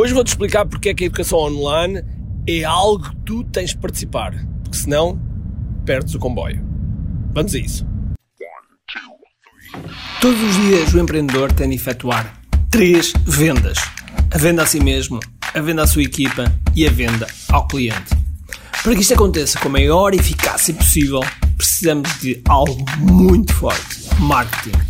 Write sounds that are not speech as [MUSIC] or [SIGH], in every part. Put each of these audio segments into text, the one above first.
Hoje vou-te explicar porque é que a educação online é algo que tu tens de participar, porque senão perdes o comboio. Vamos a isso. Todos os dias o empreendedor tem de efetuar três vendas: a venda a si mesmo, a venda à sua equipa e a venda ao cliente. Para que isto aconteça com a maior eficácia possível, precisamos de algo muito forte: marketing.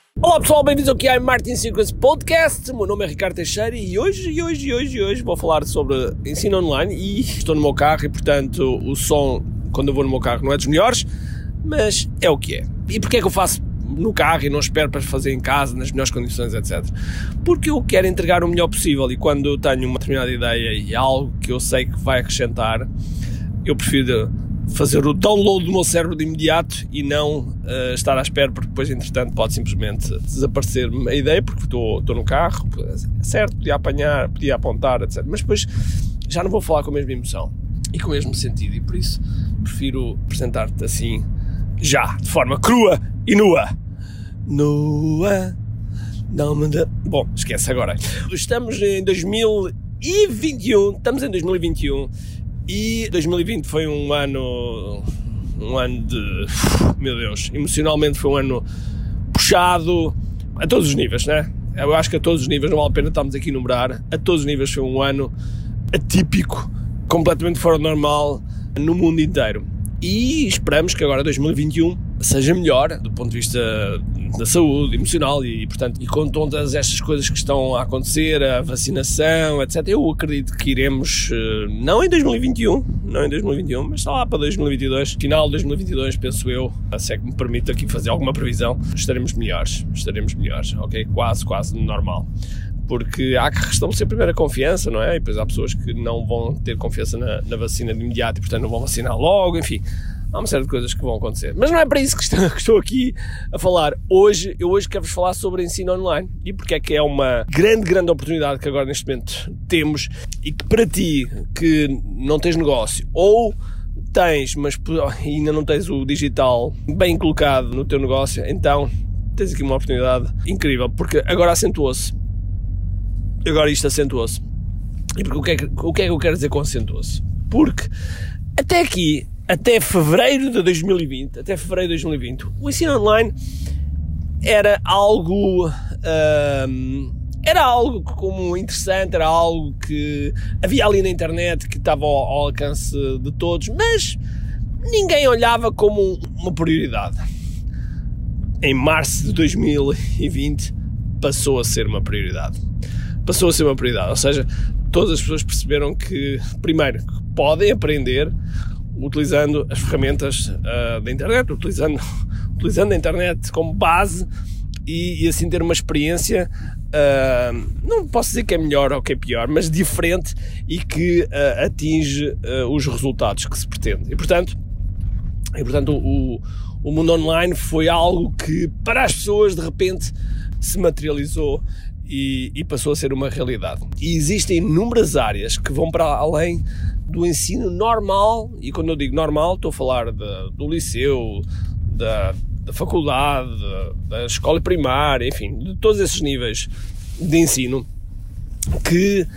Olá pessoal, bem-vindos ao QI Marketing Secrets Podcast. O meu nome é Ricardo Teixeira e hoje, e hoje, e hoje, e hoje vou falar sobre ensino online e estou no meu carro e portanto o som quando eu vou no meu carro não é dos melhores, mas é o que é. E porquê é que eu faço no carro e não espero para fazer em casa, nas melhores condições, etc. Porque eu quero entregar o melhor possível e quando eu tenho uma determinada ideia e algo que eu sei que vai acrescentar, eu prefiro fazer o download do meu cérebro de imediato e não uh, estar à espera, porque depois, entretanto, pode simplesmente desaparecer a ideia, porque estou, estou no carro, certo, podia apanhar, podia apontar, etc. Mas depois já não vou falar com a mesma emoção e com o mesmo sentido, e por isso prefiro apresentar-te assim, já, de forma crua e nua. Nua, não me dá... Bom, esquece agora. Estamos em 2021, estamos em 2021 e 2020 foi um ano. Um ano de. Meu Deus, emocionalmente foi um ano puxado a todos os níveis, né? Eu acho que a todos os níveis, não vale a pena estarmos aqui a enumerar, a todos os níveis foi um ano atípico, completamente fora do normal no mundo inteiro. E esperamos que agora 2021 seja melhor do ponto de vista da saúde emocional e, portanto, e com todas estas coisas que estão a acontecer, a vacinação, etc. Eu acredito que iremos, eh, não em 2021, não em 2021, mas está lá para 2022, final de 2022, penso eu, se é que me permite aqui fazer alguma previsão, estaremos melhores, estaremos melhores, ok? Quase, quase normal porque há que restabelecer primeiro a confiança, não é? E depois há pessoas que não vão ter confiança na, na, vacina de imediato e, portanto, não vão vacinar logo, enfim há uma série de coisas que vão acontecer. Mas não é para isso [LAUGHS] que estou, aqui a falar. Hoje, eu hoje quero-vos falar sobre ensino online e porque é que é uma grande, grande oportunidade que agora neste momento temos e que para ti que não tens negócio ou tens, mas [LAUGHS] ainda não tens o digital bem colocado no teu negócio, então tens aqui uma oportunidade incrível, porque agora acentuou-se. Agora isto acentuou-se. E porque o que, é que, o que é que eu quero dizer com acentuou-se? Porque até aqui até fevereiro de 2020, até fevereiro de 2020, o ensino online era algo um, era algo como interessante, era algo que havia ali na internet que estava ao, ao alcance de todos, mas ninguém olhava como uma prioridade. Em março de 2020 passou a ser uma prioridade. Passou a ser uma prioridade, ou seja, todas as pessoas perceberam que, primeiro, podem aprender utilizando as ferramentas uh, da internet, utilizando, [LAUGHS] utilizando a internet como base e, e assim ter uma experiência, uh, não posso dizer que é melhor ou que é pior, mas diferente e que uh, atinge os resultados que se pretende. E portanto, e, portanto o, o mundo online foi algo que para as pessoas de repente se materializou e, e, passou a ser uma realidade. E existem inúmeras áreas que vão para além do ensino normal, e quando eu digo normal, estou a falar de, do liceu, da, da faculdade, da escola primária, enfim, de todos esses níveis de ensino que,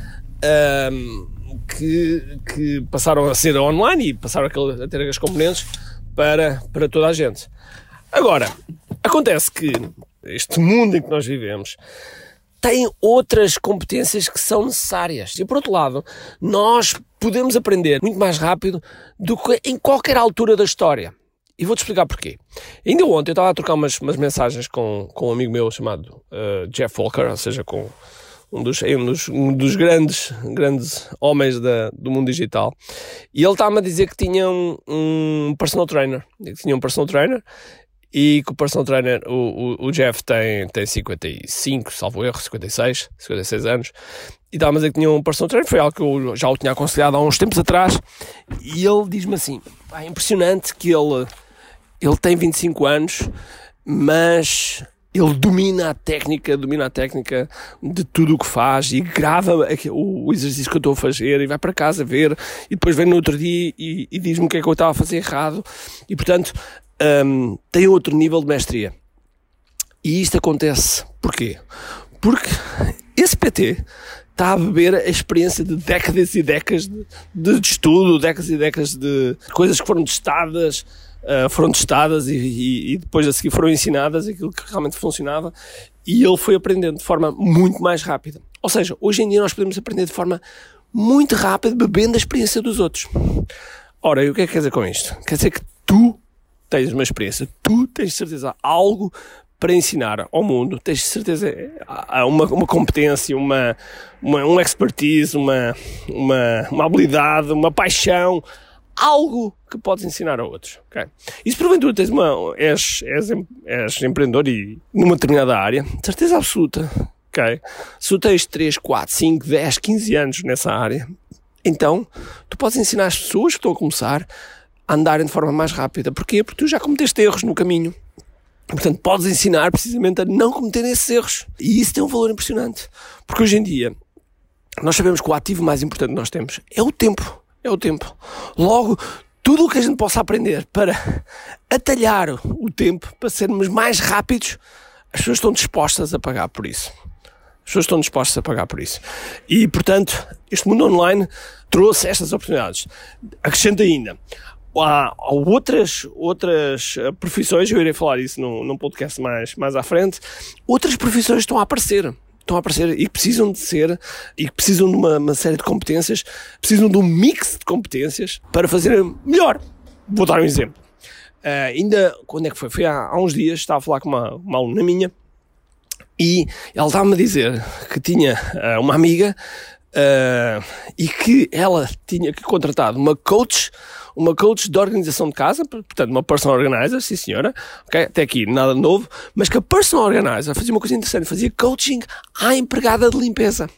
um, que, que, passaram a ser online e passaram a ter as componentes para, para toda a gente. Agora, acontece que este mundo em que nós vivemos tem outras competências que são necessárias. E por outro lado, nós podemos aprender muito mais rápido do que em qualquer altura da história. E vou-te explicar porquê. Ainda ontem eu estava a trocar umas, umas mensagens com, com um amigo meu chamado uh, Jeff Walker, ou seja, com um dos, um dos, um dos grandes, grandes homens da, do mundo digital. E ele estava-me a dizer que tinha um, um personal trainer. Que tinha um personal trainer e que o personal trainer, o, o, o, Jeff, tem, tem 55, salvo erro, 56, 56 anos. E estava a dizer que tinha um personal trainer, foi algo que eu já o tinha aconselhado há uns tempos atrás. E ele diz-me assim: é impressionante que ele, ele tem 25 anos, mas ele domina a técnica, domina a técnica de tudo o que faz e grava o exercício que eu estou a fazer e vai para casa ver e depois vem no outro dia e, e diz-me o que é que eu estava a fazer errado e portanto um, tem outro nível de mestria. E isto acontece porquê? Porque esse PT está a beber a experiência de décadas e décadas de, de estudo, décadas e décadas de coisas que foram testadas, uh, foram testadas e, e, e, depois a seguir foram ensinadas aquilo que realmente funcionava e ele foi aprendendo de forma muito mais rápida. Ou seja, hoje em dia nós podemos aprender de forma muito rápida bebendo a experiência dos outros. Ora, e o que é que quer dizer com isto? Quer dizer que tu tens uma experiência, tu tens certeza algo para ensinar ao mundo, tens certeza uma, uma competência, uma, uma um expertise, uma, uma, uma habilidade, uma paixão, algo que podes ensinar a outros. Okay? E se porventura tens uma, és, és, és empreendedor e numa determinada área, certeza absoluta, okay? se tu tens 3, 4, 5, 10, 15 anos nessa área, então tu podes ensinar as pessoas que estão a começar andarem de forma mais rápida. Porquê? Porque tu já cometeste erros no caminho. Portanto, podes ensinar precisamente a não cometer esses erros. E isso tem um valor impressionante. Porque hoje em dia, nós sabemos que o ativo mais importante que nós temos é o tempo é o tempo. Logo, tudo o que a gente possa aprender para atalhar o tempo, para sermos mais rápidos, as pessoas estão dispostas a pagar por isso. As pessoas estão dispostas a pagar por isso. E, portanto, este mundo online trouxe estas oportunidades. Acrescento ainda, há, há outras, outras eh, profissões, eu irei falar isso num, num podcast mais, mais à frente, outras profissões estão a aparecer estão a aparecer e precisam de ser e precisam de uma, uma, série de competências, precisam de um mix de competências para fazer melhor. Vou dar um exemplo. Uh, ainda, quando é que foi? Foi há, há, uns dias, estava a falar com uma, uma aluna minha e ela estava-me a dizer que tinha uh, uma amiga uh, e que ela tinha que contratar uma coach uma coach de organização de casa, portanto, uma personal organizer, sim senhora, ok? Até aqui nada novo, mas que a personal organizer fazia uma coisa interessante, fazia coaching à empregada de limpeza.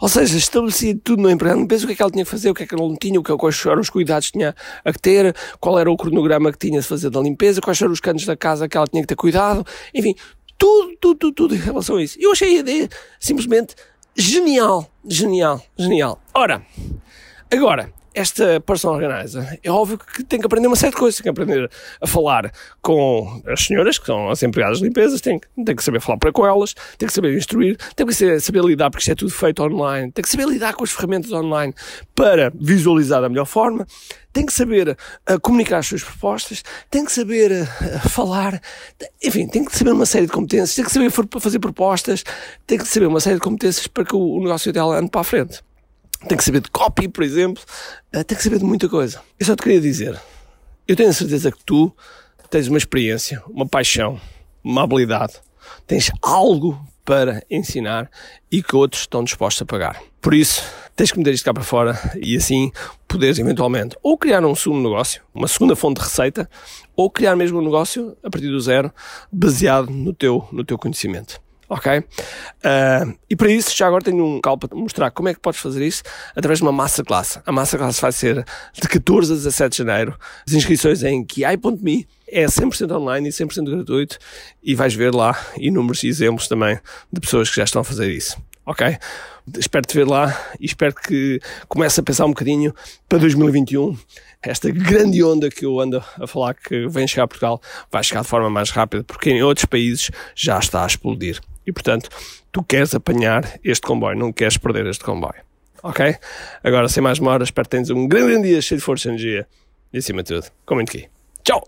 Ou seja, estabelecia tudo no empregado limpeza, o que é que ela tinha que fazer, o que é que ela não tinha, quais eram os cuidados que tinha a ter, qual era o cronograma que tinha de fazer da limpeza, quais eram os cantos da casa que ela tinha que ter cuidado, enfim, tudo, tudo, tudo, tudo em relação a isso. Eu achei a ideia simplesmente genial, genial, genial. Ora, agora, esta personal organizer é óbvio que tem que aprender uma série de coisas. Tem que aprender a falar com as senhoras, que são as empregadas de limpezas, tem, tem que saber falar para com elas, tem que saber instruir, tem que saber, saber lidar, porque isto é tudo feito online, tem que saber lidar com as ferramentas online para visualizar da melhor forma, tem que saber uh, comunicar as suas propostas, tem que saber uh, falar, enfim, tem que saber uma série de competências, tem que saber fazer propostas, tem que saber uma série de competências para que o, o negócio dela ande para a frente tem que saber de copy, por exemplo, uh, tem que saber de muita coisa. Eu só te queria dizer, eu tenho a certeza que tu tens uma experiência, uma paixão, uma habilidade, tens algo para ensinar e que outros estão dispostos a pagar. Por isso, tens que meter isto cá para fora e assim poderes eventualmente ou criar um segundo negócio, uma segunda fonte de receita, ou criar mesmo um negócio a partir do zero, baseado no teu, no teu conhecimento ok? Uh, e para isso, já agora tenho um cal para mostrar como é que podes fazer isso através de uma masterclass. A masterclass vai ser de 14 a 17 de janeiro. As inscrições em kiai.me é 100% online e 100% gratuito e vais ver lá inúmeros exemplos também de pessoas que já estão a fazer isso, ok? Espero te ver lá e espero que comece a pensar um bocadinho para 2021 esta grande onda que eu ando a falar que vem chegar a Portugal vai chegar de forma mais rápida porque em outros países já está a explodir. E portanto, tu queres apanhar este comboio, não queres perder este comboio. Ok? Agora, sem mais demora, espero que tenhas um grande dia cheio de força e energia. E acima de tudo, comente aqui. Tchau!